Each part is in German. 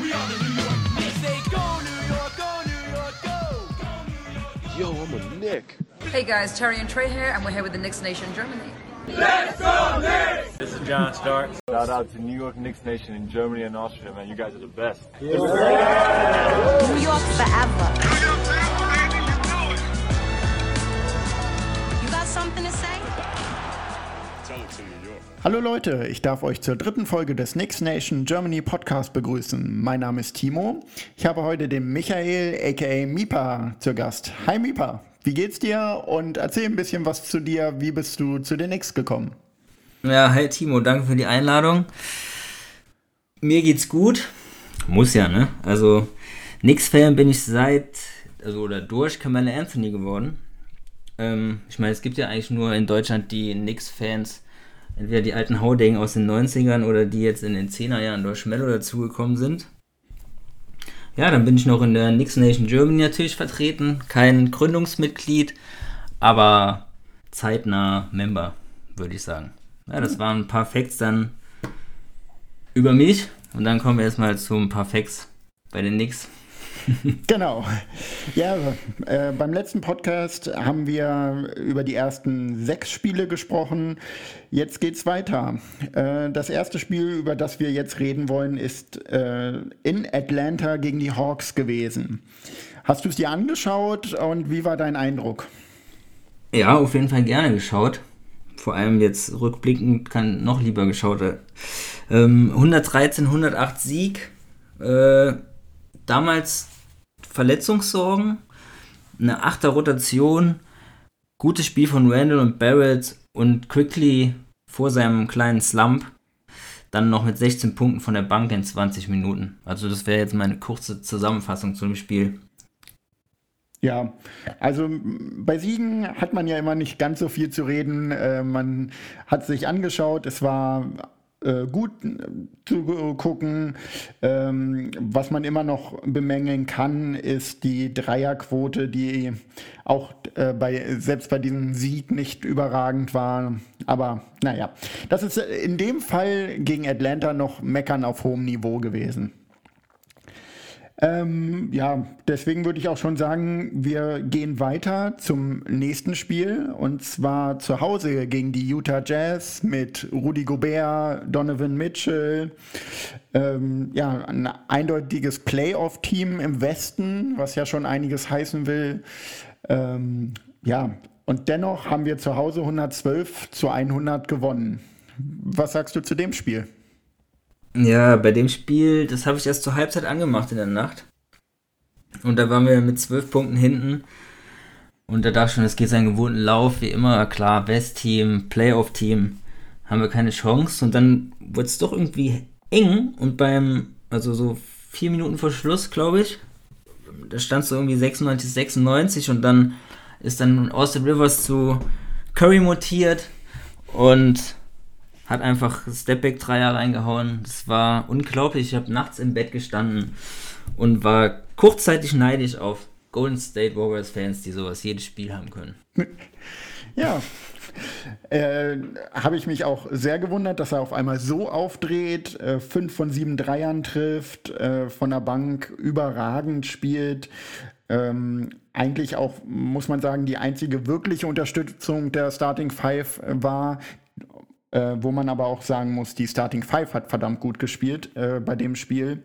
We are the New York Knicks. Say go New York, go New York, go. Go New York. Yo, I'm a Nick. Hey guys, Terry and Trey here, and we're here with the Knicks Nation Germany. Let's go Knicks! This is John Stark. Shout out to New York Knicks Nation in Germany and Austria, man. You guys are the best. New York forever. Hallo Leute, ich darf euch zur dritten Folge des Knicks Nation Germany Podcast begrüßen. Mein Name ist Timo. Ich habe heute den Michael aka Mipa zu Gast. Hi Mipa, wie geht's dir? Und erzähl ein bisschen was zu dir. Wie bist du zu den Knicks gekommen? Ja, hi Timo, danke für die Einladung. Mir geht's gut. Muss ja, ne? Also, Knicks-Fan bin ich seit, also oder durch Kamala Anthony geworden. Ähm, ich meine, es gibt ja eigentlich nur in Deutschland die Knicks-Fans, entweder die alten Haudegen aus den 90ern oder die jetzt in den 10er Jahren durch Schmello dazugekommen sind. Ja, dann bin ich noch in der Knicks Nation Germany natürlich vertreten. Kein Gründungsmitglied, aber zeitnah Member, würde ich sagen. Ja, das waren ein paar Facts dann über mich. Und dann kommen wir erstmal zu ein paar Facts bei den Knicks. Genau. Ja, äh, beim letzten Podcast haben wir über die ersten sechs Spiele gesprochen. Jetzt geht's weiter. Äh, das erste Spiel, über das wir jetzt reden wollen, ist äh, in Atlanta gegen die Hawks gewesen. Hast du es dir angeschaut und wie war dein Eindruck? Ja, auf jeden Fall gerne geschaut. Vor allem jetzt rückblickend kann noch lieber geschaut werden. Ähm, 113, 108 Sieg. Äh, damals Verletzungssorgen, eine achter Rotation, gutes Spiel von Randall und Barrett und Quickly vor seinem kleinen Slump. Dann noch mit 16 Punkten von der Bank in 20 Minuten. Also das wäre jetzt meine kurze Zusammenfassung zu dem Spiel. Ja, also bei Siegen hat man ja immer nicht ganz so viel zu reden. Äh, man hat sich angeschaut, es war äh, gut zu gucken. Ähm, was man immer noch bemängeln kann, ist die Dreierquote, die auch äh, bei, selbst bei diesem Sieg nicht überragend war. Aber naja, das ist in dem Fall gegen Atlanta noch Meckern auf hohem Niveau gewesen. Ähm, ja, deswegen würde ich auch schon sagen, wir gehen weiter zum nächsten Spiel und zwar zu Hause gegen die Utah Jazz mit Rudy Gobert, Donovan Mitchell. Ähm, ja, ein eindeutiges Playoff-Team im Westen, was ja schon einiges heißen will. Ähm, ja, und dennoch haben wir zu Hause 112 zu 100 gewonnen. Was sagst du zu dem Spiel? Ja, bei dem Spiel, das habe ich erst zur Halbzeit angemacht in der Nacht. Und da waren wir mit zwölf Punkten hinten. Und da dachte ich schon, es geht seinen gewohnten Lauf, wie immer. Klar, West-Team, Playoff-Team, haben wir keine Chance. Und dann wurde es doch irgendwie eng. Und beim, also so vier Minuten vor Schluss, glaube ich, da stand es so irgendwie 96, 96. Und dann ist dann Austin Rivers zu Curry mutiert. Und hat einfach Stepback-Dreier reingehauen. Das war unglaublich. Ich habe nachts im Bett gestanden und war kurzzeitig neidisch auf Golden State Warriors-Fans, die sowas jedes Spiel haben können. Ja. Äh, habe ich mich auch sehr gewundert, dass er auf einmal so aufdreht, äh, fünf von sieben Dreiern trifft, äh, von der Bank überragend spielt. Ähm, eigentlich auch, muss man sagen, die einzige wirkliche Unterstützung der Starting Five war, äh, wo man aber auch sagen muss, die Starting Five hat verdammt gut gespielt äh, bei dem Spiel.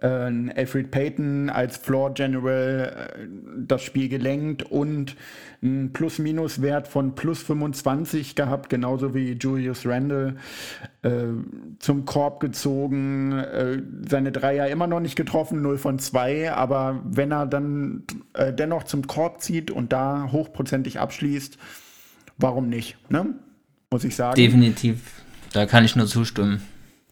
Äh, Alfred Payton als Floor General äh, das Spiel gelenkt und einen Plus-Minus-Wert von plus 25 gehabt, genauso wie Julius Randle äh, zum Korb gezogen. Äh, seine Dreier immer noch nicht getroffen, 0 von 2, aber wenn er dann dennoch zum Korb zieht und da hochprozentig abschließt, warum nicht? Ne? Muss ich sagen. Definitiv, da kann ich nur zustimmen.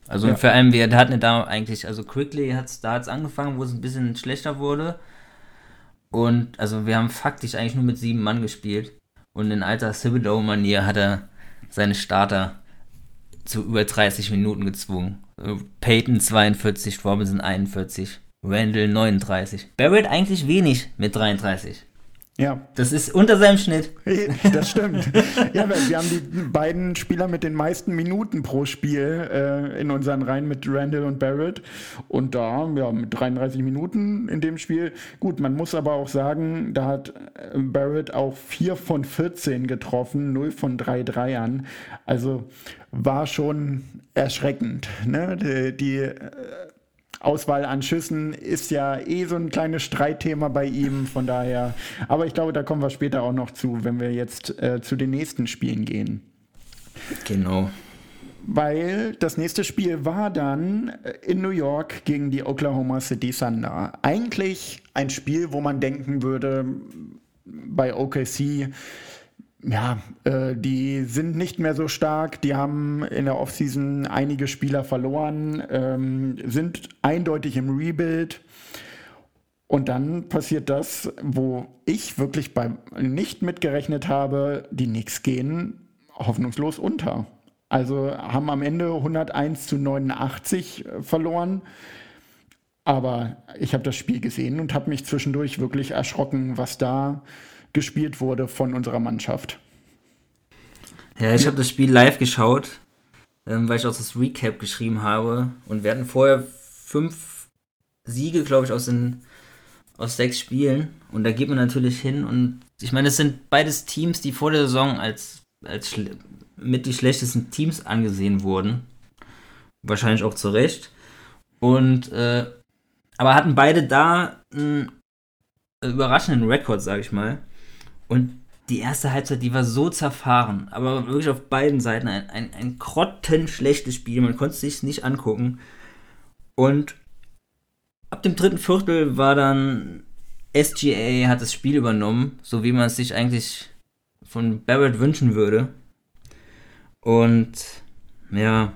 Also ja. vor allem, wir hatten da eigentlich, also Quickly hat es da hat's angefangen, wo es ein bisschen schlechter wurde. Und also wir haben faktisch eigentlich nur mit sieben Mann gespielt. Und in alter Thibodeau-Manier hat er seine Starter zu über 30 Minuten gezwungen. Peyton 42, Robinson 41, Randall 39. Barrett eigentlich wenig mit 33. Ja, Das ist unter seinem Schnitt. das stimmt. ja, wir, wir haben die beiden Spieler mit den meisten Minuten pro Spiel äh, in unseren Reihen mit Randall und Barrett. Und da, ja, mit 33 Minuten in dem Spiel. Gut, man muss aber auch sagen, da hat äh, Barrett auch 4 von 14 getroffen, 0 von 3 Dreiern. Also war schon erschreckend. Ne? Die, die äh, Auswahl an Schüssen ist ja eh so ein kleines Streitthema bei ihm, von daher. Aber ich glaube, da kommen wir später auch noch zu, wenn wir jetzt äh, zu den nächsten Spielen gehen. Genau. Weil das nächste Spiel war dann äh, in New York gegen die Oklahoma City Thunder. Eigentlich ein Spiel, wo man denken würde, bei OKC, ja, äh, die sind nicht mehr so stark. Die haben in der Offseason einige Spieler verloren, ähm, sind eindeutig im Rebuild. Und dann passiert das, wo ich wirklich bei nicht mitgerechnet habe, die Knicks gehen hoffnungslos unter. Also haben am Ende 101 zu 89 verloren. Aber ich habe das Spiel gesehen und habe mich zwischendurch wirklich erschrocken, was da gespielt wurde von unserer Mannschaft. Ja, ich habe das Spiel live geschaut, ähm, weil ich auch das Recap geschrieben habe. Und wir hatten vorher fünf Siege, glaube ich, aus, den, aus sechs Spielen. Und da geht man natürlich hin. Und ich meine, es sind beides Teams, die vor der Saison als, als mit die schlechtesten Teams angesehen wurden. Wahrscheinlich auch zu Recht. Und, äh, aber hatten beide da einen überraschenden Rekord, sage ich mal. Und die erste Halbzeit, die war so zerfahren, aber wirklich auf beiden Seiten ein, ein, ein grottenschlechtes Spiel. Man konnte es sich nicht angucken. Und ab dem dritten Viertel war dann SGA hat das Spiel übernommen, so wie man es sich eigentlich von Barrett wünschen würde. Und ja,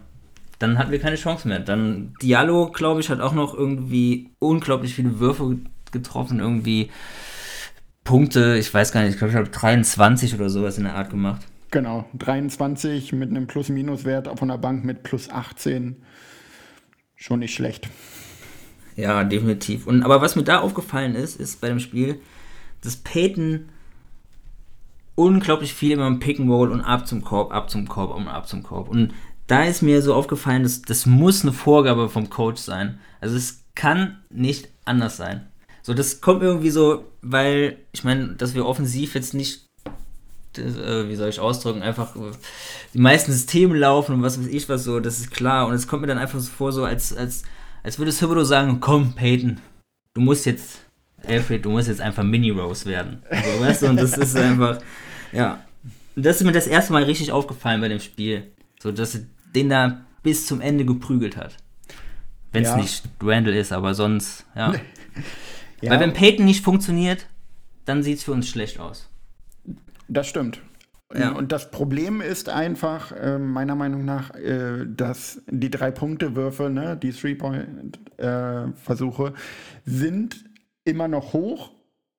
dann hatten wir keine Chance mehr. Dann Diallo, glaube ich, hat auch noch irgendwie unglaublich viele Würfe getroffen, irgendwie Punkte, ich weiß gar nicht, ich glaube, ich habe 23 oder sowas in der Art gemacht. Genau, 23 mit einem Plus-Minus-Wert von der Bank mit plus 18. Schon nicht schlecht. Ja, definitiv. Und aber was mir da aufgefallen ist, ist bei dem Spiel, dass Peyton unglaublich viel immer im Pick and Roll und ab zum Korb, ab zum Korb und ab zum Korb. Und da ist mir so aufgefallen, dass das muss eine Vorgabe vom Coach sein. Also es kann nicht anders sein. So, das kommt irgendwie so, weil ich meine, dass wir offensiv jetzt nicht, das, äh, wie soll ich ausdrücken, einfach die meisten Systeme laufen und was weiß ich was so, das ist klar. Und es kommt mir dann einfach so vor, so als, als, als würde Thibodeau sagen, komm, Peyton, du musst jetzt, Alfred, du musst jetzt einfach Mini-Rose werden. So, weißt du, und das ist einfach, ja. Und das ist mir das erste Mal richtig aufgefallen bei dem Spiel. So, dass er den da bis zum Ende geprügelt hat. Wenn es Ja. nicht Randall ist, aber sonst, ja. Ja, Weil wenn Peyton nicht funktioniert, dann sieht es für uns schlecht aus. das stimmt. Ja. Und das Problem ist einfach, äh, meiner Meinung nach, äh, dass die Drei-Punkte-Würfe, ne, die Three-Point-Versuche, sind immer noch hoch,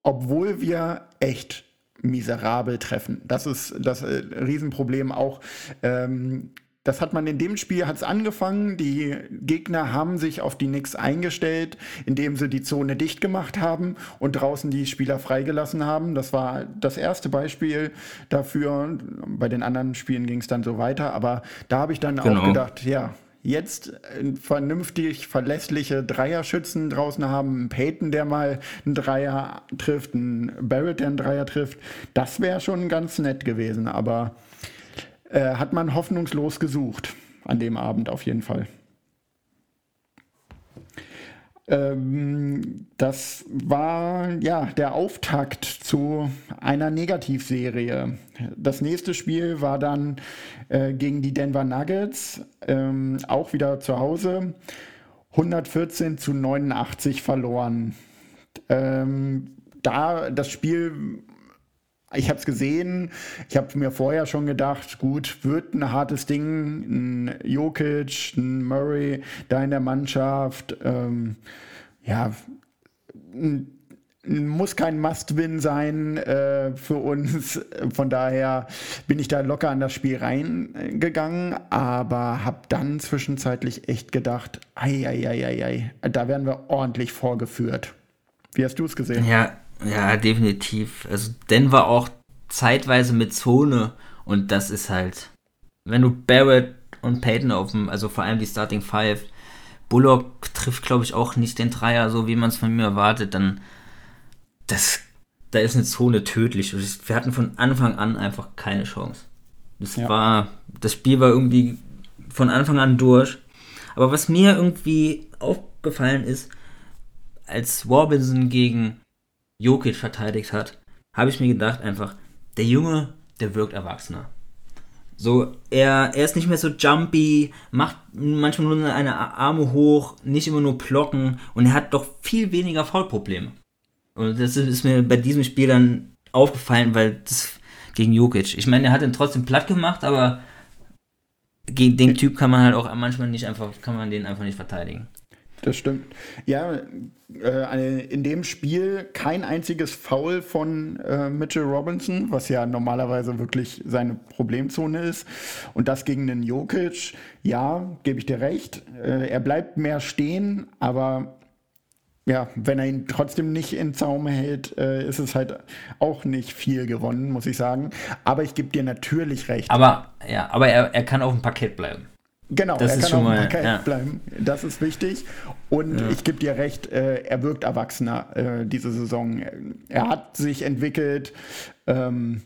obwohl wir echt miserabel treffen. Das ist das äh, Riesenproblem auch. Ähm, das hat man in dem Spiel hat's angefangen. Die Gegner haben sich auf die Knicks eingestellt, indem sie die Zone dicht gemacht haben und draußen die Spieler freigelassen haben. Das war das erste Beispiel dafür. Bei den anderen Spielen ging es dann so weiter. Aber da habe ich dann Genau. auch gedacht, ja, jetzt äh, vernünftig verlässliche Dreierschützen draußen haben, einen Peyton, der mal einen Dreier trifft, einen Barrett, der einen Dreier trifft. Das wäre schon ganz nett gewesen. Aber äh, hat man hoffnungslos gesucht an dem Abend auf jeden Fall. Ähm, das war ja der Auftakt zu einer Negativserie. Das nächste Spiel war dann äh, gegen die Denver Nuggets, ähm, auch wieder zu Hause. 114 zu 89 verloren. Ähm, da das Spiel ich habe es gesehen. Ich habe mir vorher schon gedacht, gut, wird ein hartes Ding. Ein Jokic, ein Murray da in der Mannschaft. Ähm, ja, muss kein Must-Win sein äh, für uns. Von daher bin ich da locker an das Spiel reingegangen, aber habe dann zwischenzeitlich echt gedacht, ei, ei, ei, ei, ei, da werden wir ordentlich vorgeführt. Wie hast du es gesehen? Ja, Ja, definitiv. Also Denver auch zeitweise mit Zone und das ist halt, wenn du Barrett und Peyton auf dem, also vor allem die Starting Five, Bullock trifft, glaube ich, auch nicht den Dreier, so wie man es von mir erwartet, dann das, da ist eine Zone tödlich. Und Wir hatten von Anfang an einfach keine Chance. Das Ja. war, das Spiel war irgendwie von Anfang an durch. Aber was mir irgendwie aufgefallen ist, als Robinson gegen Jokic verteidigt hat, habe ich mir gedacht einfach, der Junge, der wirkt erwachsener. So, er, er ist nicht mehr so jumpy, macht manchmal nur eine Arme hoch, nicht immer nur blocken und er hat doch viel weniger Foulprobleme. Und das ist mir bei diesem Spiel dann aufgefallen, weil das gegen Jokic. Ich meine, er hat ihn trotzdem platt gemacht, aber gegen den Typ kann man halt auch manchmal nicht einfach, kann man den einfach nicht verteidigen. Das stimmt. Ja, äh, in dem Spiel kein einziges Foul von äh, Mitchell Robinson, was ja normalerweise wirklich seine Problemzone ist. Und das gegen den Jokic, ja, gebe ich dir recht. Äh, er bleibt mehr stehen, aber ja, wenn er ihn trotzdem nicht in Zaum hält, ist es halt auch nicht viel gewonnen, muss ich sagen. Aber ich gebe dir natürlich recht. Aber ja, aber er, er kann auf dem Parkett bleiben. Genau, Das er ist kann schon mal- ja. bleiben. Das ist wichtig. Und ich gebe dir recht, äh, er wirkt erwachsener äh, diese Saison. Er hat sich entwickelt, ähm,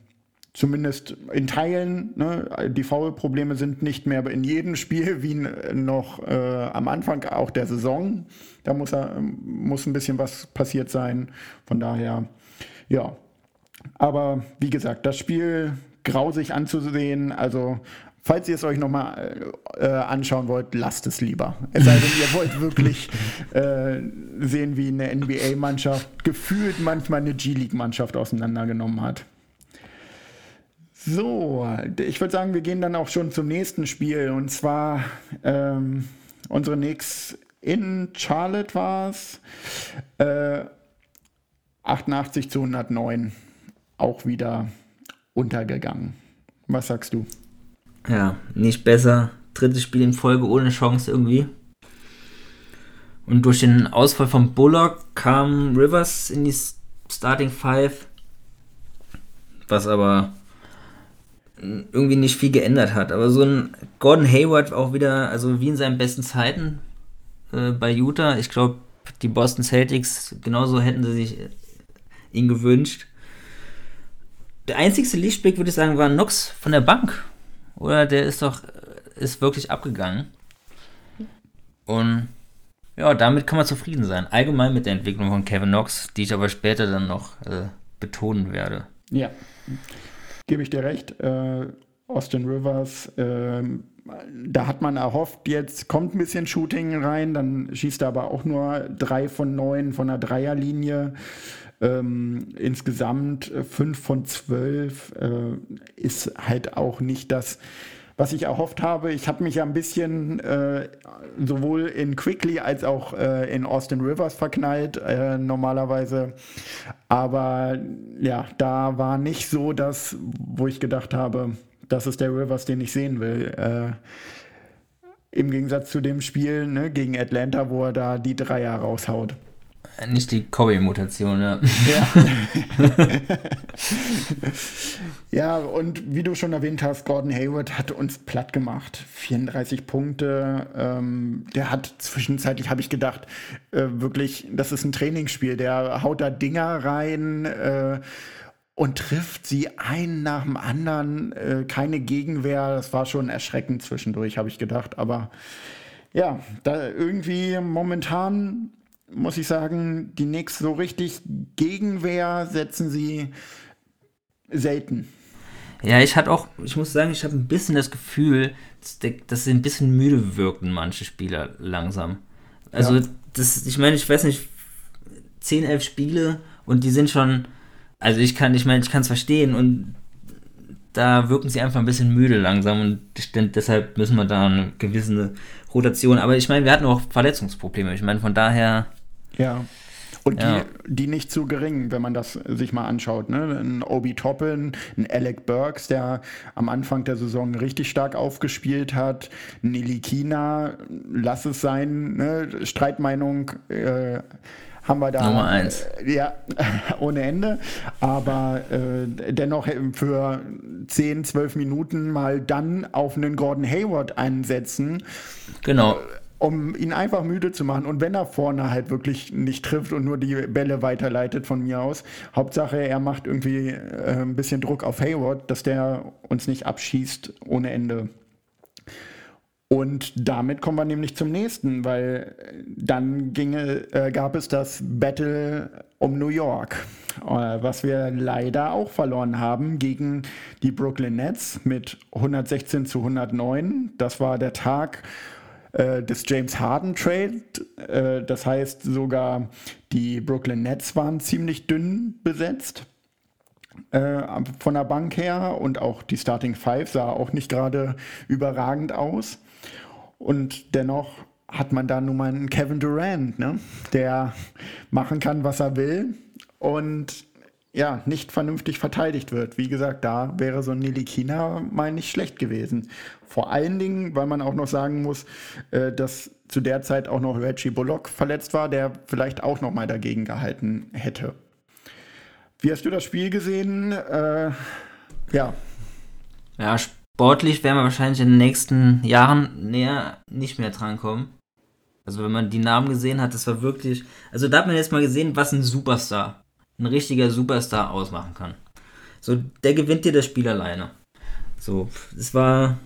zumindest in Teilen. Ne? Die Foul-Probleme sind nicht mehr in jedem Spiel wie noch äh, am Anfang auch der Saison. Da muss, er, muss ein bisschen was passiert sein. Von daher, ja, aber wie gesagt, das Spiel grausig anzusehen. Also, falls ihr es euch nochmal äh, anschauen wollt, lasst es lieber. Es sei denn, ihr wollt wirklich äh, sehen, wie eine NBA-Mannschaft gefühlt manchmal eine G-League-Mannschaft auseinandergenommen hat. So, ich würde sagen, wir gehen dann auch schon zum nächsten Spiel. Und zwar ähm, unsere Knicks in Charlotte war es. Äh, 88 zu 109 auch wieder untergegangen. Was sagst du? Ja, nicht besser. Drittes Spiel in Folge ohne Chance irgendwie. Und durch den Ausfall von Bullock kam Rivers in die Starting Five, was aber irgendwie nicht viel geändert hat. Aber so ein Gordon Hayward auch wieder, also wie in seinen besten Zeiten äh, bei Utah. Ich glaube, die Boston Celtics genauso hätten sie sich äh, ihn gewünscht. Der einzigste Lichtblick, würde ich sagen, war Nox von der Bank. Oder der ist doch, ist wirklich abgegangen. Und ja, damit kann man zufrieden sein. Allgemein mit der Entwicklung von Kevin Knox, die ich aber später dann noch äh, betonen werde. Ja, gebe ich dir recht. Äh, Austin Rivers, ähm, da hat man erhofft, jetzt kommt ein bisschen Shooting rein, dann schießt er aber auch nur drei von neun von der Dreierlinie. Ähm, insgesamt äh, fünf von zwölf äh, ist halt auch nicht das, was ich erhofft habe. Ich habe mich ja ein bisschen äh, sowohl in Quickly als auch äh, in Austin Rivers verknallt, äh, normalerweise. Aber ja, da war nicht so das, wo ich gedacht habe, das ist der Rivers, den ich sehen will. Äh, Im Gegensatz zu dem Spiel ne, gegen Atlanta, wo er da die Dreier raushaut. Nicht die Kobe-Mutation, ja. Ja, und wie du schon erwähnt hast, Gordon Hayward hat uns platt gemacht. 34 Punkte. Ähm, der hat zwischenzeitlich, habe ich gedacht, äh, wirklich, das ist ein Trainingsspiel. Der haut da Dinger rein äh, und trifft sie einen nach dem anderen. Äh, keine Gegenwehr. Das war schon erschreckend zwischendurch, habe ich gedacht. Aber ja, da irgendwie momentan muss ich sagen, die Knicks so richtig Gegenwehr setzen sie selten. Ja, ich hatte auch, ich muss sagen, ich habe ein bisschen das Gefühl, dass, sie ein bisschen müde wirkten, manche Spieler langsam. Also, Ja. das, ich meine, ich weiß nicht, 10, 11 Spiele und die sind schon, also ich kann, ich meine, ich kann es verstehen und da wirken sie einfach ein bisschen müde langsam und deshalb müssen wir da eine gewisse Rotation, aber ich meine, wir hatten auch Verletzungsprobleme, ich meine, von daher, Ja. Und Ja. die, die nicht zu gering, wenn man das sich mal anschaut. Ne? Ein Obi Toppin, ein Alec Burks, der am Anfang der Saison richtig stark aufgespielt hat, ein Ilikina, lass es sein, ne? Streitmeinung äh, haben wir da. Nummer eins. Äh, ja, ohne Ende. Aber äh, dennoch für 10, 12 Minuten mal dann auf einen Gordon Hayward einsetzen Genau. Um ihn einfach müde zu machen. Und wenn er vorne halt wirklich nicht trifft und nur die Bälle weiterleitet von mir aus, Hauptsache er macht irgendwie äh, ein bisschen Druck auf Hayward, dass der uns nicht abschießt ohne Ende. Und damit kommen wir nämlich zum nächsten, weil dann ginge, äh, gab es das Battle um New York, äh, was wir leider auch verloren haben gegen die Brooklyn Nets mit 116 zu 109. Das war der Tag äh, des James Harden Trade. Äh, das heißt, sogar die Brooklyn Nets waren ziemlich dünn besetzt äh, von der Bank her und auch die Starting Five sah auch nicht gerade überragend aus. Und dennoch hat man da nun mal einen Kevin Durant, ne? der machen kann, was er will und ja, nicht vernünftig verteidigt wird. Wie gesagt, da wäre so ein Nilikina mal nicht schlecht gewesen. Vor allen Dingen, weil man auch noch sagen muss, äh, dass zu der Zeit auch noch Reggie Bullock verletzt war, der vielleicht auch noch mal dagegen gehalten hätte. Wie hast du das Spiel gesehen? Äh, ja, Ja, sportlich werden wir wahrscheinlich in den nächsten Jahren näher nicht mehr drankommen. Also wenn man die Namen gesehen hat, das war wirklich. Also da hat man jetzt mal gesehen, was ein Superstar, ein richtiger Superstar ausmachen kann. So, der gewinnt dir das Spiel alleine. So, es war,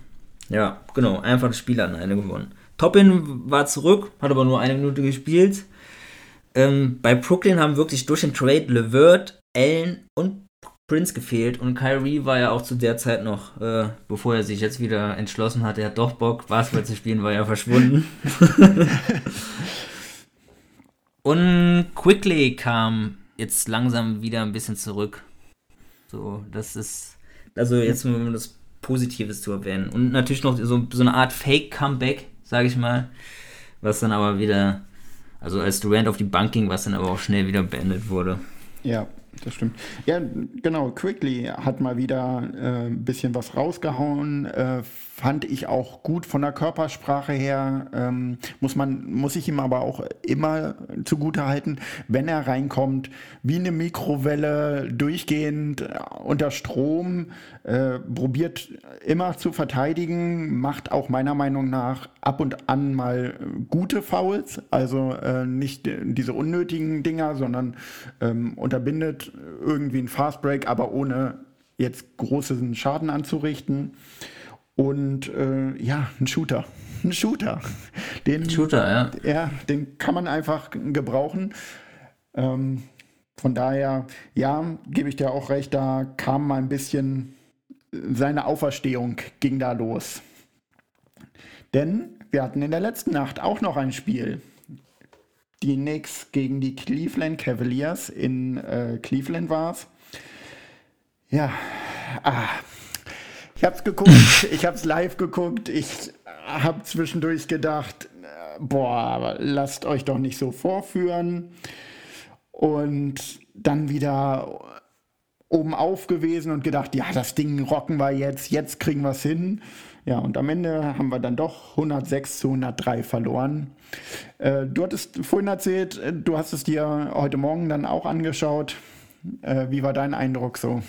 ja, genau, einfach das Spiel alleine gewonnen. Toppin war zurück, hat aber nur eine Minute gespielt. Ähm, bei Brooklyn haben wirklich durch den Trade Levert, Allen und Prince gefehlt und Kyrie war ja auch zu der Zeit noch, äh, bevor er sich jetzt wieder entschlossen hat, er hat doch Bock, Basketball zu spielen, war ja verschwunden. und Quickly kam jetzt langsam wieder ein bisschen zurück. So, das ist, also jetzt um das Positives zu erwähnen. Und natürlich noch so, so eine Art Fake-Comeback, sage ich mal, was dann aber wieder, also als Durant auf die Bank ging, was dann aber auch schnell wieder beendet wurde. Ja, das stimmt. Ja, genau. Quickly hat mal wieder äh, ein bisschen was rausgehauen. Äh, fand ich auch gut von der Körpersprache her. Ähm, muss man, muss ich ihm aber auch immer zugute halten, wenn er reinkommt, wie eine Mikrowelle, durchgehend unter Strom, äh, probiert immer zu verteidigen, macht auch meiner Meinung nach ab und an mal gute Fouls, also äh, nicht diese unnötigen Dinger, sondern ähm, unterbindet irgendwie einen Fastbreak, aber ohne jetzt großen Schaden anzurichten. Und äh, ja, ein Shooter. Ein Shooter. Den, Shooter, ja. ja, den kann man einfach gebrauchen. Ähm, von daher, ja, gebe ich dir auch recht, da kam mal ein bisschen seine Auferstehung ging da los. Denn wir hatten in der letzten Nacht auch noch ein Spiel. Die Knicks gegen die Cleveland Cavaliers in äh, Cleveland war es. Ja, ah, ich hab's geguckt, ich hab's live geguckt, ich hab zwischendurch gedacht, boah, lasst euch doch nicht so vorführen. Und dann wieder oben auf gewesen und gedacht, ja, das Ding rocken wir jetzt, jetzt kriegen wir es hin. Ja, und am Ende haben wir dann doch 106 zu 103 verloren. Äh, du hattest vorhin erzählt, äh, du hast es dir heute Morgen dann auch angeschaut. Äh, wie war dein Eindruck so?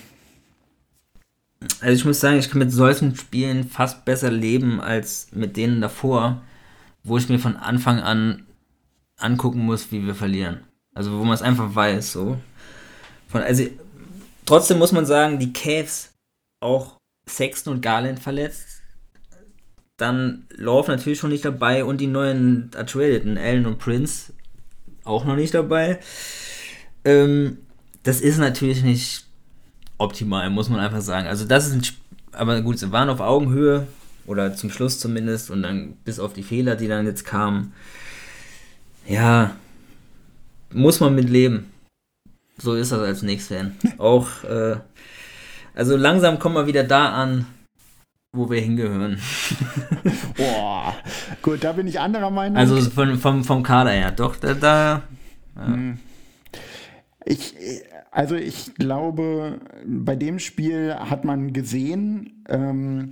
Also ich muss sagen, ich kann mit solchen Spielen fast besser leben als mit denen davor, wo ich mir von Anfang an angucken muss, wie wir verlieren. Also wo man es einfach weiß, so. Von, also trotzdem muss man sagen, die Cavs auch Sexton und Garland verletzt. Dann Love natürlich schon nicht dabei und die neuen Ertradeten, Allen und Prince, auch noch nicht dabei. Ähm, das ist natürlich nicht optimal, muss man einfach sagen. Also das ist ein, Sp- aber gut, sie waren auf Augenhöhe oder zum Schluss zumindest und dann bis auf die Fehler, die dann jetzt kamen. Ja, muss man mit leben. So ist das als Knicks-Fan. Auch, äh, also langsam kommen wir wieder da an, wo wir hingehören. Boah, gut, da bin ich anderer Meinung. Also von, vom, vom Kader her, doch, da, da Ich, also ich glaube, bei dem Spiel hat man gesehen, ähm,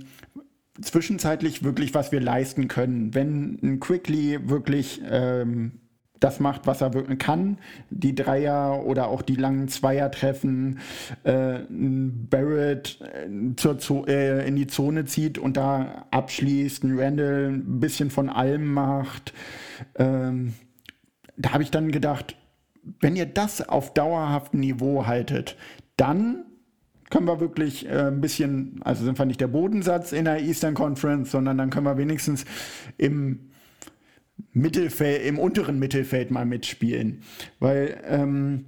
zwischenzeitlich wirklich, was wir leisten können. Wenn ein Quickly wirklich ähm, das macht, was er wirklich kann, die Dreier oder auch die langen Zweier treffen, äh, Barrett äh, zur Zo äh, in die Zone zieht und da abschließt, ein Randall ein bisschen von allem macht. Ähm, da habe ich dann gedacht, wenn ihr das auf dauerhaftem Niveau haltet, dann können wir wirklich äh, ein bisschen, also sind wir nicht der Bodensatz in der Eastern Conference, sondern dann können wir wenigstens im Mittelfeld, im unteren Mittelfeld mal mitspielen. Weil, ähm,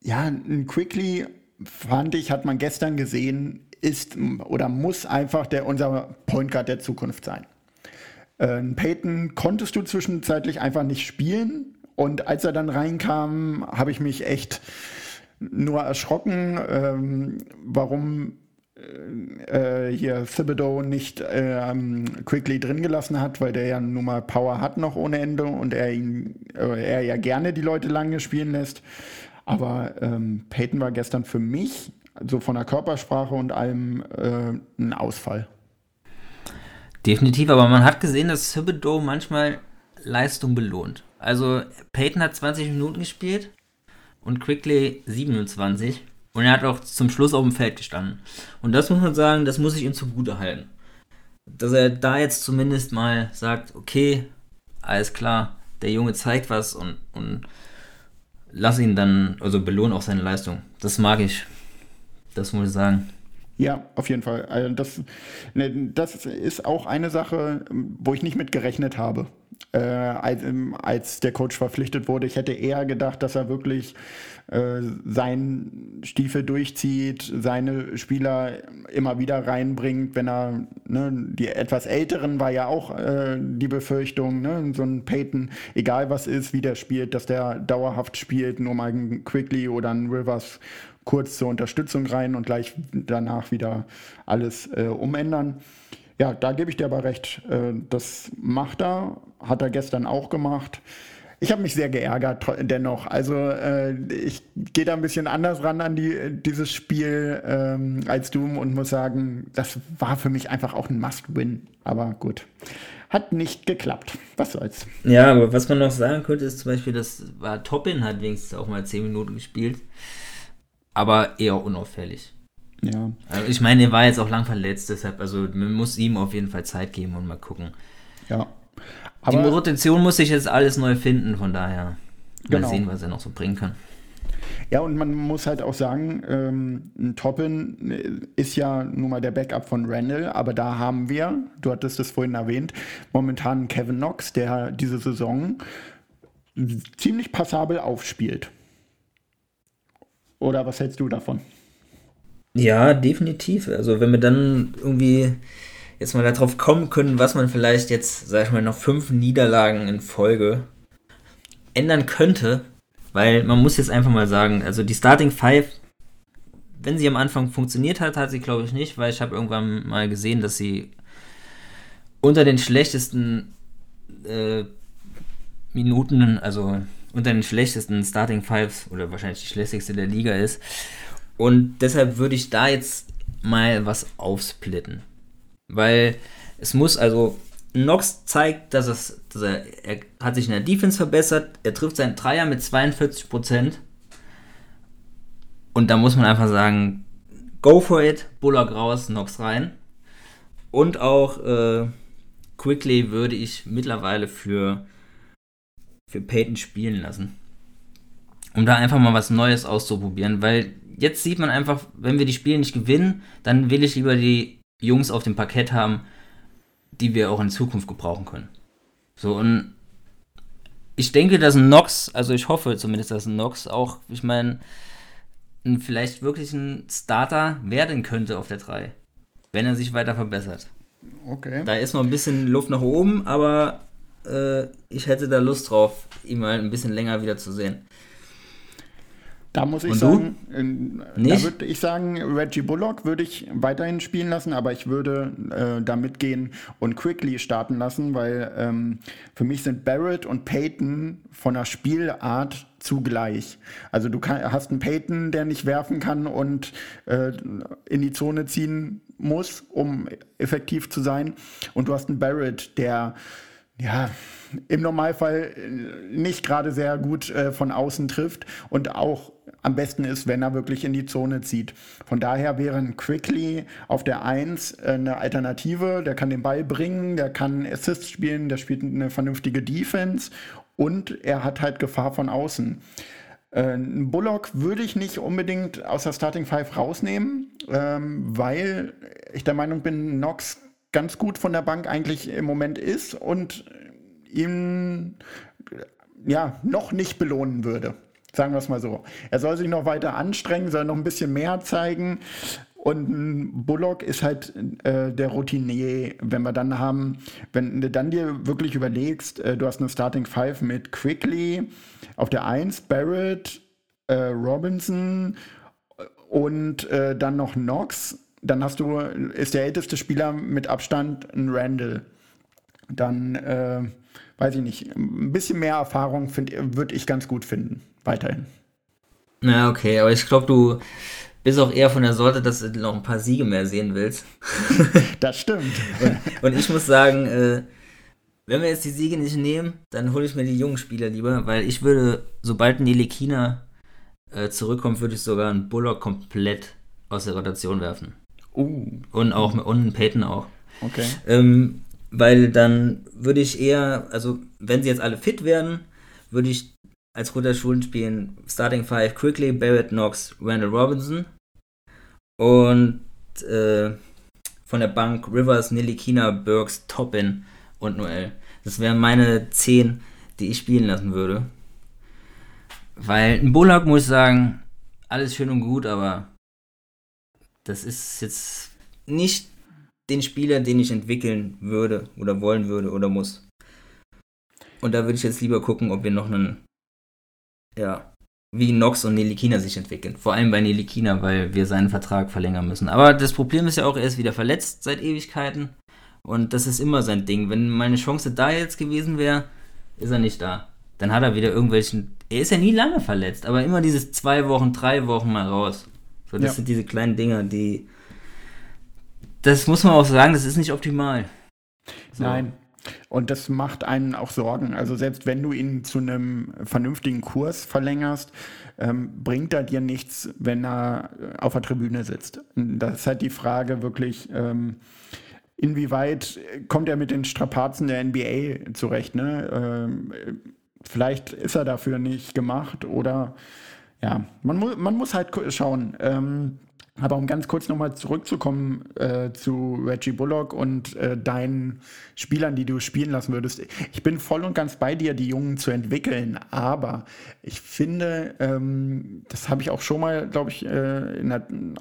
ja, ein Quickly, fand ich, hat man gestern gesehen, ist oder muss einfach der, unser Point Guard der Zukunft sein. Äh, Peyton konntest du zwischenzeitlich einfach nicht spielen. Und als er dann reinkam, habe ich mich echt nur erschrocken, ähm, warum äh, hier Thibodeau nicht ähm, Quickly drin gelassen hat, weil der ja nun mal Power hat noch ohne Ende und er ihn, äh, er ja gerne die Leute lange spielen lässt. Aber ähm, Peyton war gestern für mich, so von der Körpersprache und allem, äh, ein Ausfall. Definitiv, aber man hat gesehen, dass Thibodeau manchmal Leistung belohnt. Also Peyton hat 20 Minuten gespielt und Quickly 27. Und er hat auch zum Schluss auf dem Feld gestanden. Und das muss man sagen, das muss ich ihm zugute halten. Dass er da jetzt zumindest mal sagt, okay, alles klar, der Junge zeigt was und, und lass ihn dann, also belohnen auch seine Leistung. Das mag ich. Das muss ich sagen. Ja, auf jeden Fall. Also das, ne, das ist auch eine Sache, wo ich nicht mit gerechnet habe, äh, als, als, der Coach verpflichtet wurde. Ich hätte eher gedacht, dass er wirklich äh, seinen Stiefel durchzieht, seine Spieler immer wieder reinbringt, wenn er, ne, die etwas Älteren war ja auch äh, die Befürchtung, ne, so ein Peyton, egal was ist, wie der spielt, dass der dauerhaft spielt, nur mal ein Quickly oder ein Rivers kurz zur Unterstützung rein und gleich danach wieder alles äh, umändern. Ja, da gebe ich dir aber recht. Äh, das macht er, hat er gestern auch gemacht. Ich habe mich sehr geärgert dennoch. Also äh, ich gehe da ein bisschen anders ran an die, dieses Spiel ähm, als du und muss sagen, das war für mich einfach auch ein Must-Win. Aber gut, hat nicht geklappt. Was soll's. Ja, aber was man noch sagen könnte, ist zum Beispiel, dass war Toppin hat wenigstens auch mal 10 Minuten gespielt aber eher unauffällig. Ja. Also ich meine, er war jetzt auch lang verletzt, deshalb, also man muss ihm auf jeden Fall Zeit geben und mal gucken. Ja. Aber Die Rotation muss sich jetzt alles neu finden, von daher mal Genau. sehen, was er noch so bringen kann. Ja, und man muss halt auch sagen, ähm, ein Toppin äh, ist ja nun mal der Backup von Randall, aber da haben wir, du hattest es vorhin erwähnt, momentan Kevin Knox, der diese Saison ziemlich passabel aufspielt. Oder was hältst du davon? Ja, definitiv. Also wenn wir dann irgendwie jetzt mal darauf kommen können, was man vielleicht jetzt, sag ich mal, noch fünf Niederlagen in Folge ändern könnte, weil man muss jetzt einfach mal sagen, also die Starting Five, wenn sie am Anfang funktioniert hat, hat sie glaube ich nicht, weil ich habe irgendwann mal gesehen, dass sie unter den schlechtesten äh, Minuten, also unter den schlechtesten Starting Fives oder wahrscheinlich die schlechteste der Liga ist. Und deshalb würde ich da jetzt mal was aufsplitten. Weil es muss also, Nox zeigt, dass, es, dass er, er hat sich in der Defense verbessert, er trifft seinen Dreier mit 42%. Und da muss man einfach sagen, go for it, Bullock raus, Nox rein. Und auch äh, Quickly würde ich mittlerweile für, für Peyton spielen lassen. Um da einfach mal was Neues auszuprobieren, weil jetzt sieht man einfach, wenn wir die Spiele nicht gewinnen, dann will ich lieber die Jungs auf dem Parkett haben, die wir auch in Zukunft gebrauchen können. So, und ich denke, dass ein Nox, also ich hoffe zumindest, dass ein Nox auch, ich meine, ein, vielleicht wirklich ein Starter werden könnte auf der 3, wenn er sich weiter verbessert. Okay. Da ist noch ein bisschen Luft nach oben, aber äh, ich hätte da Lust drauf, ihn mal ein bisschen länger wieder zu sehen. Da muss ich Und sagen, äh, da würde ich sagen, Reggie Bullock würde ich weiterhin spielen lassen, aber ich würde äh, da mitgehen und Quickly starten lassen, weil ähm, für mich sind Barrett und Peyton von der Spielart zugleich. Also du kann, hast einen Peyton, der nicht werfen kann und äh, in die Zone ziehen muss, um effektiv zu sein. Und du hast einen Barrett, der ja, im Normalfall äh, nicht gerade sehr gut äh, von außen trifft und auch am besten ist, wenn er wirklich in die Zone zieht. Von daher wäre ein Quickly auf der 1 äh, eine Alternative. Der kann den Ball bringen, der kann Assist spielen, der spielt eine vernünftige Defense und er hat halt Gefahr von außen. Äh, einen Bullock würde ich nicht unbedingt aus der Starting Five rausnehmen, ähm, weil ich der Meinung bin, Knox ganz gut von der Bank eigentlich im Moment ist und ihn ja noch nicht belohnen würde. Sagen wir es mal so. Er soll sich noch weiter anstrengen, soll noch ein bisschen mehr zeigen. Und Bullock ist halt äh, der Routinier. Wenn wir dann haben, wenn du dann dir wirklich überlegst, äh, du hast eine Starting Five mit Quickly auf der 1, Barrett, äh, Robinson und äh, dann noch Knox, dann hast du, ist der älteste Spieler mit Abstand ein Randall. Dann, äh, weiß ich nicht, ein bisschen mehr Erfahrung würde ich ganz gut finden, weiterhin. Na, okay, aber ich glaube, du bist auch eher von der Sorte, dass du noch ein paar Siege mehr sehen willst. Das stimmt. Und ich muss sagen, äh, wenn wir jetzt die Siege nicht nehmen, dann hole ich mir die jungen Spieler lieber, weil ich würde, sobald Nelikina äh, zurückkommt, würde ich sogar einen Bullock komplett aus der Rotation werfen. Uh, Und auch und Peyton auch. okay. Ähm, weil dann würde ich eher, also wenn sie jetzt alle fit werden, würde ich als Rotation spielen Starting Five Quickly, Barrett, Knox, Randall Robinson und äh, von der Bank Rivers, Nilikina, Burks, Toppin und Noel. Das wären meine 10, die ich spielen lassen würde. Weil ein Bullock muss ich sagen, alles schön und gut, aber das ist jetzt nicht den Spieler, den ich entwickeln würde oder wollen würde oder muss. Und da würde ich jetzt lieber gucken, ob wir noch einen, ja, wie Nox und Nelikina sich entwickeln. Vor allem bei Nelikina, weil wir seinen Vertrag verlängern müssen. Aber das Problem ist ja auch, er ist wieder verletzt seit Ewigkeiten. Und das ist immer sein Ding. Wenn meine Chance da jetzt gewesen wäre, ist er nicht da. Dann hat er wieder irgendwelchen. Er ist ja nie lange verletzt, aber immer dieses zwei Wochen, drei Wochen mal raus. So, das Ja. sind diese kleinen Dinger, die. Das muss man auch sagen, das ist nicht optimal. So. Nein. Und das macht einen auch Sorgen. Also selbst wenn du ihn zu einem vernünftigen Kurs verlängerst, ähm, bringt er dir nichts, wenn er äh, auf der Tribüne sitzt. Das ist halt die Frage wirklich, ähm, inwieweit kommt er mit den Strapazen der NBA zurecht? Ne? Ähm, vielleicht ist er dafür nicht gemacht oder ja, man, mu man muss halt schauen. Ähm, aber um ganz kurz nochmal zurückzukommen äh, zu Reggie Bullock und äh, deinen Spielern, die du spielen lassen würdest. Ich bin voll und ganz bei dir, die Jungen zu entwickeln. Aber ich finde, ähm, das habe ich auch schon mal, glaube ich, äh, in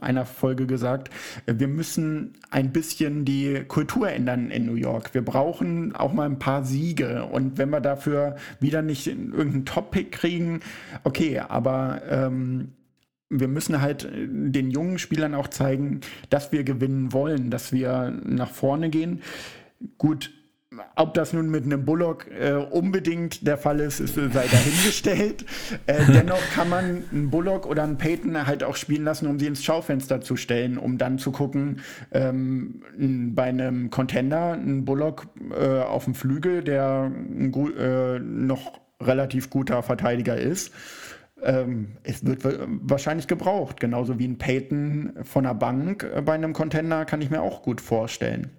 einer, Folge gesagt, wir müssen ein bisschen die Kultur ändern in New York. Wir brauchen auch mal ein paar Siege. Und wenn wir dafür wieder nicht irgendeinen Top-Pick kriegen, okay, aber ähm, wir müssen halt äh, den jungen Spielern auch zeigen, dass wir gewinnen wollen, dass wir nach vorne gehen. Gut, ob das nun mit einem Bullock äh, unbedingt der Fall ist, ist äh, sei dahingestellt. äh, dennoch kann man einen Bullock oder einen Peyton halt auch spielen lassen, um sie ins Schaufenster zu stellen, um dann zu gucken, ähm, bei einem Contender, ein Bullock äh, auf dem Flügel, der ein äh, noch relativ guter Verteidiger ist, ähm, es wird wa- wahrscheinlich gebraucht. Genauso wie ein Peyton von der Bank äh, bei einem Contender kann ich mir auch gut vorstellen.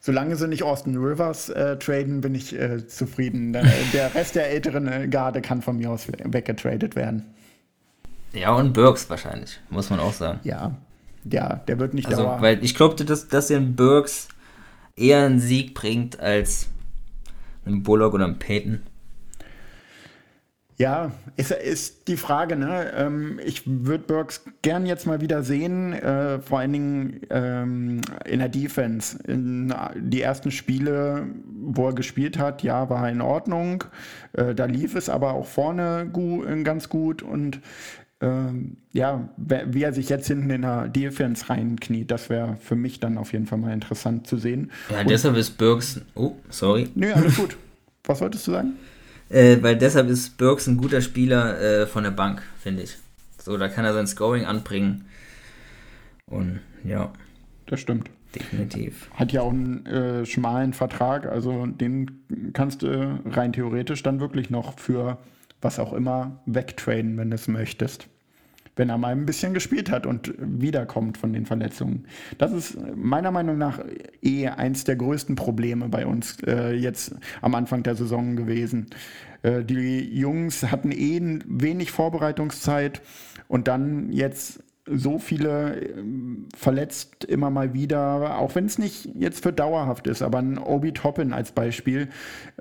Solange sie nicht Austin Rivers äh, traden, bin ich äh, zufrieden. Der, Rest der älteren äh, Garde kann von mir aus we- weggetradet werden. Ja, und Burks wahrscheinlich, muss man auch sagen. Ja, ja, der wird nicht Also, dauern. weil ich glaube, dass, dass den Burks eher einen Sieg bringt als ein Bullock oder ein Peyton. Ja, ist, ist die Frage, ne? Ähm, ich würde Burks gern jetzt mal wieder sehen, äh, vor allen Dingen ähm, in der Defense. In die ersten Spiele, wo er gespielt hat, ja, war er in Ordnung. Äh, da lief es aber auch vorne gu ganz gut und ähm, ja, wie er sich jetzt hinten in der Defense reinkniet, das wäre für mich dann auf jeden Fall mal interessant zu sehen. Ja, Und- deshalb ist Burks. Oh, sorry. Nö, alles gut. Was wolltest du sagen? Äh, weil deshalb ist Burks ein guter Spieler äh, von der Bank, finde ich. So, da kann er sein Scoring anbringen. Und ja, Das stimmt. definitiv. Hat ja auch einen äh, schmalen Vertrag, also den kannst du rein theoretisch dann wirklich noch für was auch immer wegtraden, wenn du es möchtest. Wenn er mal ein bisschen gespielt hat und wiederkommt von den Verletzungen. Das ist meiner Meinung nach eh eins der größten Probleme bei uns äh, jetzt am Anfang der Saison gewesen. Äh, die Jungs hatten eh wenig Vorbereitungszeit und dann jetzt so viele ähm, verletzt immer mal wieder, auch wenn es nicht jetzt für dauerhaft ist, aber ein Obi Toppin als Beispiel,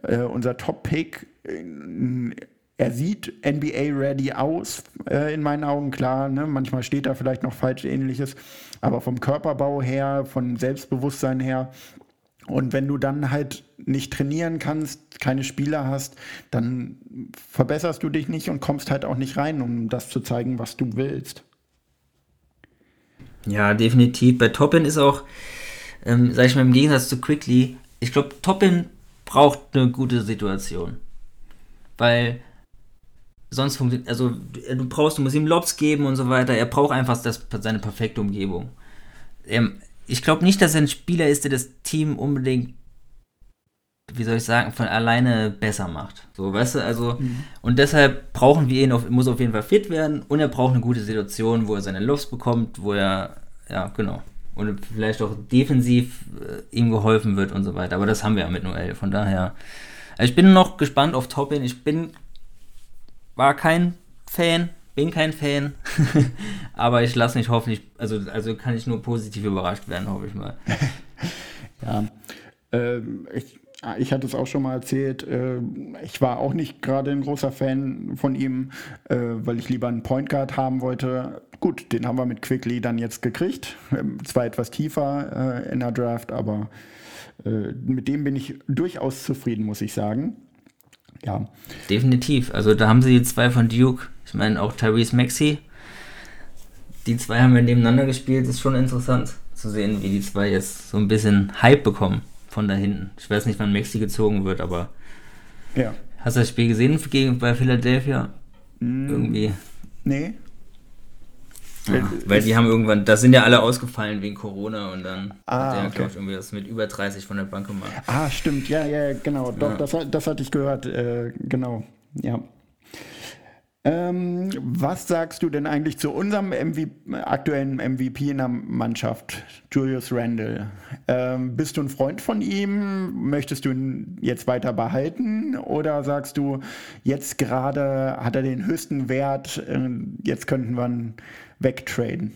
äh, unser Top-Pick, äh, er sieht NBA-ready aus, äh, in meinen Augen, klar, ne? manchmal steht da vielleicht noch falsch ähnliches, aber vom Körperbau her, von Selbstbewusstsein her, und wenn du dann halt nicht trainieren kannst, keine Spieler hast, dann verbesserst du dich nicht und kommst halt auch nicht rein, um das zu zeigen, was du willst. Ja, definitiv. Bei Toppin ist auch, ähm, sag ich mal, im Gegensatz zu Quickly, ich glaube, Toppin braucht eine gute Situation. Weil sonst funktioniert, also du du brauchst, du musst ihm Lobs geben und so weiter. Er braucht einfach das, seine perfekte Umgebung. Ähm, ich glaube nicht, dass er ein Spieler ist, der das Team unbedingt, wie soll ich sagen, von alleine besser macht. So, weißt du, also, und deshalb brauchen wir ihn, auf, muss auf jeden Fall fit werden und er braucht eine gute Situation, wo er seine Lofts bekommt, wo er, ja, genau. Und vielleicht auch defensiv äh, ihm geholfen wird und so weiter. Aber das haben wir ja mit Noel. Von daher, also ich bin noch gespannt auf Toppin. Ich bin, war kein Fan, bin kein Fan, aber ich lasse mich hoffentlich, also, also kann ich nur positiv überrascht werden, hoffe ich mal. Ja, ähm, ich, ich hatte es auch schon mal erzählt, äh, ich war auch nicht gerade ein großer Fan von ihm, äh, weil ich lieber einen Point Guard haben wollte. Gut, den haben wir mit Quickly dann jetzt gekriegt. Ähm, zwar etwas tiefer äh, in der Draft, aber äh, mit dem bin ich durchaus zufrieden, muss ich sagen. Ja, Definitiv. Also da haben sie die zwei von Duke. Ich meine auch Tyrese Maxey. Die zwei haben wir nebeneinander gespielt. Ist schon interessant zu sehen, wie die zwei jetzt so ein bisschen Hype bekommen von da hinten. Ich weiß nicht, wann Maxey gezogen wird, aber ja. hast du das Spiel gesehen gegen, bei Philadelphia? Irgendwie. Nee. Ja, weil die haben irgendwann, da sind ja alle ausgefallen wegen Corona und dann Ah, hat der, okay. glaube ich, irgendwie das mit über 30 von der Bank gemacht. Ah, stimmt, ja, ja, genau. Doch, Ja. Das, das hatte ich gehört. Äh, genau, ja. Ähm, was sagst du denn eigentlich zu unserem MV aktuellen MVP in der Mannschaft, Julius Randle? Ähm, bist du ein Freund von ihm? Möchtest du ihn jetzt weiter behalten? Oder sagst du, jetzt gerade hat er den höchsten Wert, äh, jetzt könnten wir ihn wegtraden?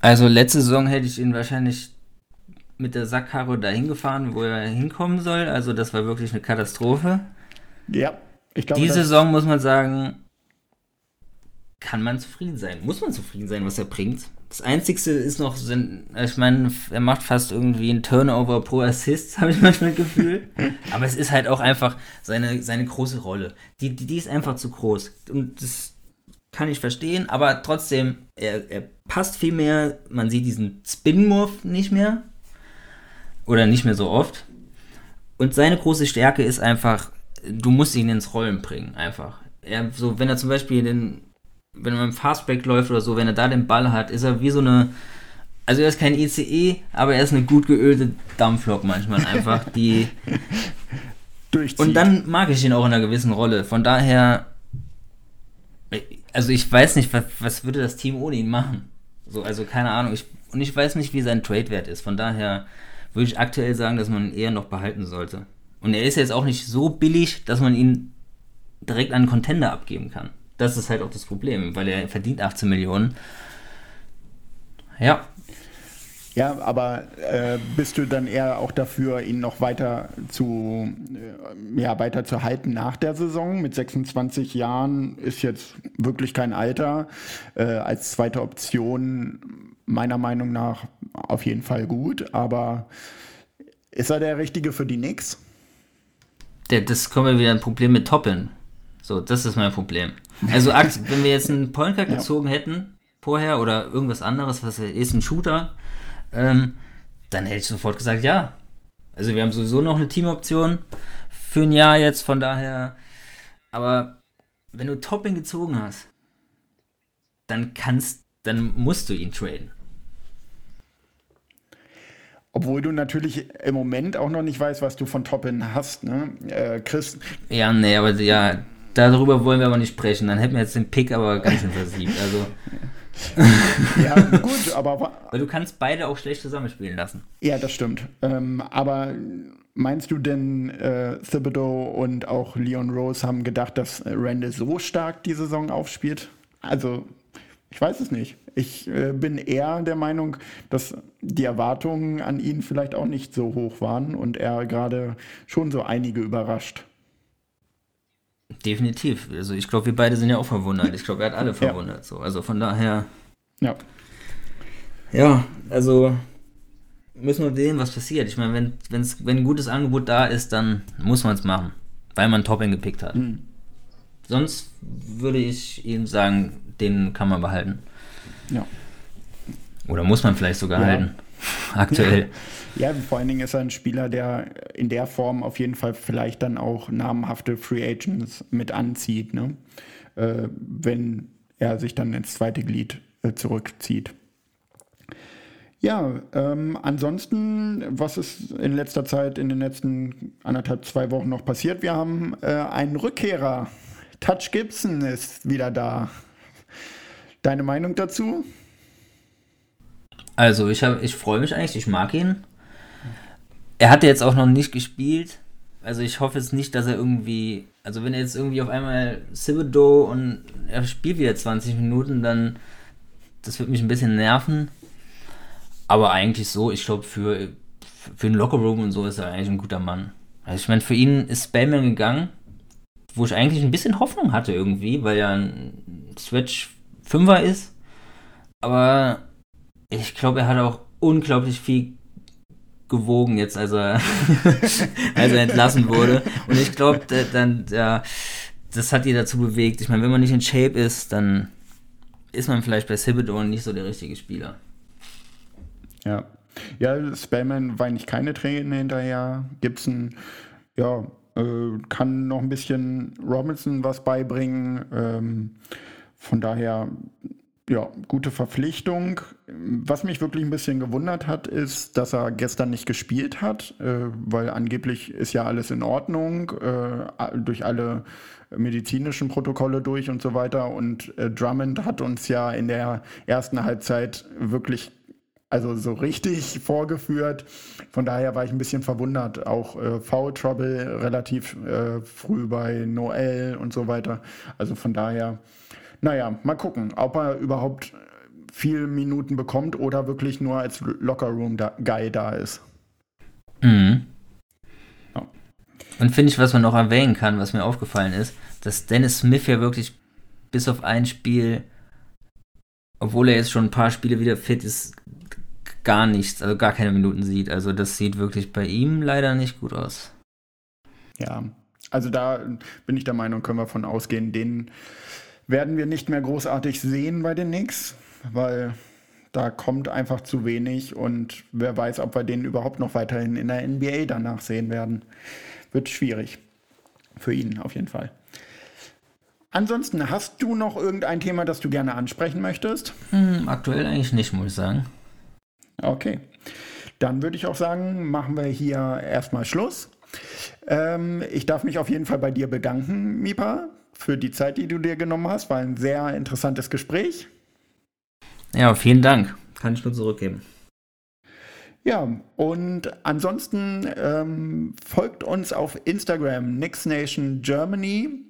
Also letzte Saison hätte ich ihn wahrscheinlich mit der Sackkarre dahin gefahren, wo er hinkommen soll. Also das war wirklich eine Katastrophe. Ja, ich glaube, Die das- Saison muss man sagen, kann man zufrieden sein. Muss man zufrieden sein, was er bringt. Das Einzigste ist noch, ich meine, er macht fast irgendwie einen Turnover pro Assist, habe ich manchmal das Gefühl. Aber es ist halt auch einfach seine, seine große Rolle. Die, die, die ist einfach zu groß. Und das kann ich verstehen, aber trotzdem, er, er passt viel mehr. Man sieht diesen Spin-Move nicht mehr. Oder nicht mehr so oft. Und seine große Stärke ist einfach, du musst ihn ins Rollen bringen, einfach. Er, so, wenn er zum Beispiel den, wenn er im Fastback läuft oder so, wenn er da den Ball hat, ist er wie so eine, also er ist kein ICE, aber er ist eine gut geölte Dampflok manchmal einfach, die, durchzieht. und dann mag ich ihn auch in einer gewissen Rolle. Von daher, also ich weiß nicht, was, was würde das Team ohne ihn machen? So, also keine Ahnung. Ich, und ich weiß nicht, wie sein Trade-Wert ist. Von daher würde ich aktuell sagen, dass man ihn eher noch behalten sollte. Und er ist jetzt auch nicht so billig, dass man ihn direkt an einen Contender abgeben kann. Das ist halt auch das Problem, weil er verdient 18 Millionen. Ja, Ja, aber äh, bist du dann eher auch dafür, ihn noch weiter zu, äh, ja, weiter zu halten nach der Saison? Mit 26 Jahren ist jetzt wirklich kein Alter. Äh, als zweite Option meiner Meinung nach auf jeden Fall gut, aber ist er der Richtige für die Knicks? Der, das kommen wir wieder ein Problem mit Toppeln. So, das ist mein Problem. Also, wenn wir jetzt einen Polka gezogen hätten, vorher, oder irgendwas anderes, was ist ein Shooter, ähm, dann hätte ich sofort gesagt, ja. Also, wir haben sowieso noch eine Teamoption für ein Jahr jetzt, von daher. Aber wenn du Topping gezogen hast, dann kannst, dann musst du ihn traden. Obwohl du natürlich im Moment auch noch nicht weißt, was du von Toppin hast. Ne? Äh, Chris, Ja, nee, aber ja, darüber wollen wir aber nicht sprechen. Dann hätten wir jetzt den Pick aber ganz schön versiebt. Also, ja, gut, aber weil du kannst beide auch schlecht zusammenspielen lassen. ja, das stimmt. Ähm, aber meinst du denn, äh, Thibodeau und auch Leon Rose haben gedacht, dass Randall so stark die Saison aufspielt? Also, ich weiß es nicht. Ich äh, bin eher der Meinung, dass die Erwartungen an ihn vielleicht auch nicht so hoch waren und er gerade schon so einige überrascht. Definitiv. Also ich glaube, wir beide sind ja auch verwundert. Ich glaube, er hat alle verwundert. So. Also von daher. Ja. Ja, also müssen wir sehen, was passiert. Ich meine, wenn, wenn's, wenn ein gutes Angebot da ist, dann muss man es machen, weil man Topping gepickt hat. Sonst würde ich ihm sagen, den kann man behalten. Ja. Oder muss man vielleicht sogar Ja. halten. Aktuell. Ja, vor allen Dingen ist er ein Spieler, der in der Form auf jeden Fall vielleicht dann auch namhafte Free Agents mit anzieht, ne? äh, wenn er sich dann ins zweite Glied äh, zurückzieht. Ja, ähm, ansonsten, was ist in letzter Zeit, in den letzten anderthalb, zwei Wochen noch passiert? Wir haben äh, einen Rückkehrer. Touch Gibson ist wieder da. Deine Meinung dazu? Also, ich, ich freue mich eigentlich, ich mag ihn. Er hat jetzt auch noch nicht gespielt. Also, ich hoffe jetzt nicht, dass er irgendwie. Also, wenn er jetzt irgendwie auf einmal Thibodeau und er spielt wieder 20 Minuten, dann. Das wird mich ein bisschen nerven. Aber eigentlich so, ich glaube, für, für den Lockerroom und so ist er eigentlich ein guter Mann. Also, ich meine, für ihn ist Spellman gegangen, wo ich eigentlich ein bisschen Hoffnung hatte irgendwie, weil er ein Switch 5er ist. Aber ich glaube, er hat auch unglaublich viel gewogen jetzt, als er, als er entlassen wurde. Und ich glaube, da- dann, ja, das hat ihn dazu bewegt. Ich meine, wenn man nicht in Shape ist, dann ist man vielleicht bei Thibodeau nicht so der richtige Spieler. Ja. Ja, Spellman weint keine Tränen hinterher. Gibson, ja, äh, kann noch ein bisschen Robinson was beibringen. Ähm, von daher, ja, gute Verpflichtung. Was mich wirklich ein bisschen gewundert hat, ist, dass er gestern nicht gespielt hat, äh, weil angeblich ist ja alles in Ordnung, äh, durch alle medizinischen Protokolle durch und so weiter. Und äh, Drummond hat uns ja in der ersten Halbzeit wirklich also so richtig vorgeführt. Von daher war ich ein bisschen verwundert. Auch äh, Foul Trouble relativ äh, früh bei Noel und so weiter. Also von daher, naja, mal gucken, ob er überhaupt viel Minuten bekommt oder wirklich nur als Lockerroom-Guy da ist. Mhm. Ja. Und finde ich, was man noch erwähnen kann, was mir aufgefallen ist, dass Dennis Smith ja wirklich bis auf ein Spiel, obwohl er jetzt schon ein paar Spiele wieder fit ist, gar nichts, also gar keine Minuten sieht. Also das sieht wirklich bei ihm leider nicht gut aus. Ja, also da bin ich der Meinung, können wir von ausgehen, den werden wir nicht mehr großartig sehen bei den Knicks, weil da kommt einfach zu wenig und wer weiß, ob wir den überhaupt noch weiterhin in der NBA danach sehen werden. Wird schwierig. Für ihn auf jeden Fall. Ansonsten, hast du noch irgendein Thema, das du gerne ansprechen möchtest? Hm, aktuell eigentlich nicht, muss ich sagen. Okay. Dann würde ich auch sagen, machen wir hier erstmal Schluss. Ähm, ich darf mich auf jeden Fall bei dir bedanken, Mipa, für die Zeit, die du dir genommen hast. War ein sehr interessantes Gespräch. Ja, vielen Dank. Kann ich nur zurückgeben. Ja, und ansonsten ähm, folgt uns auf Instagram, Nix Nation Germany,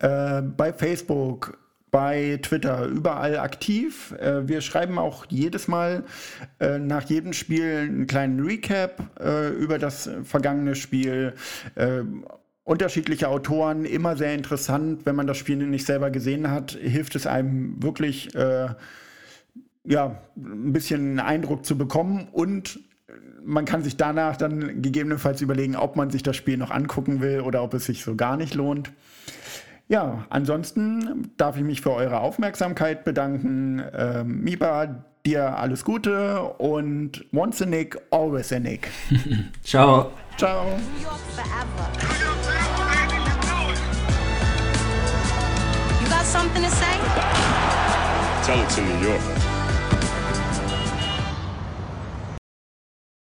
äh, bei Facebook, bei Twitter überall aktiv. Äh, wir schreiben auch jedes Mal äh, nach jedem Spiel einen kleinen Recap äh, über das vergangene Spiel. Unterschiedliche Autoren, immer sehr interessant. Wenn man das Spiel nicht selber gesehen hat, hilft es einem wirklich, äh, ja, ein bisschen Eindruck zu bekommen und man kann sich danach dann gegebenenfalls überlegen, ob man sich das Spiel noch angucken will oder ob es sich so gar nicht lohnt. Ja, ansonsten darf ich mich für eure Aufmerksamkeit bedanken. Ähm, Miba, dir alles Gute und once a Nick, always a Nick. Ciao. Ciao. New York forever. You got something to say? Tell it to New York.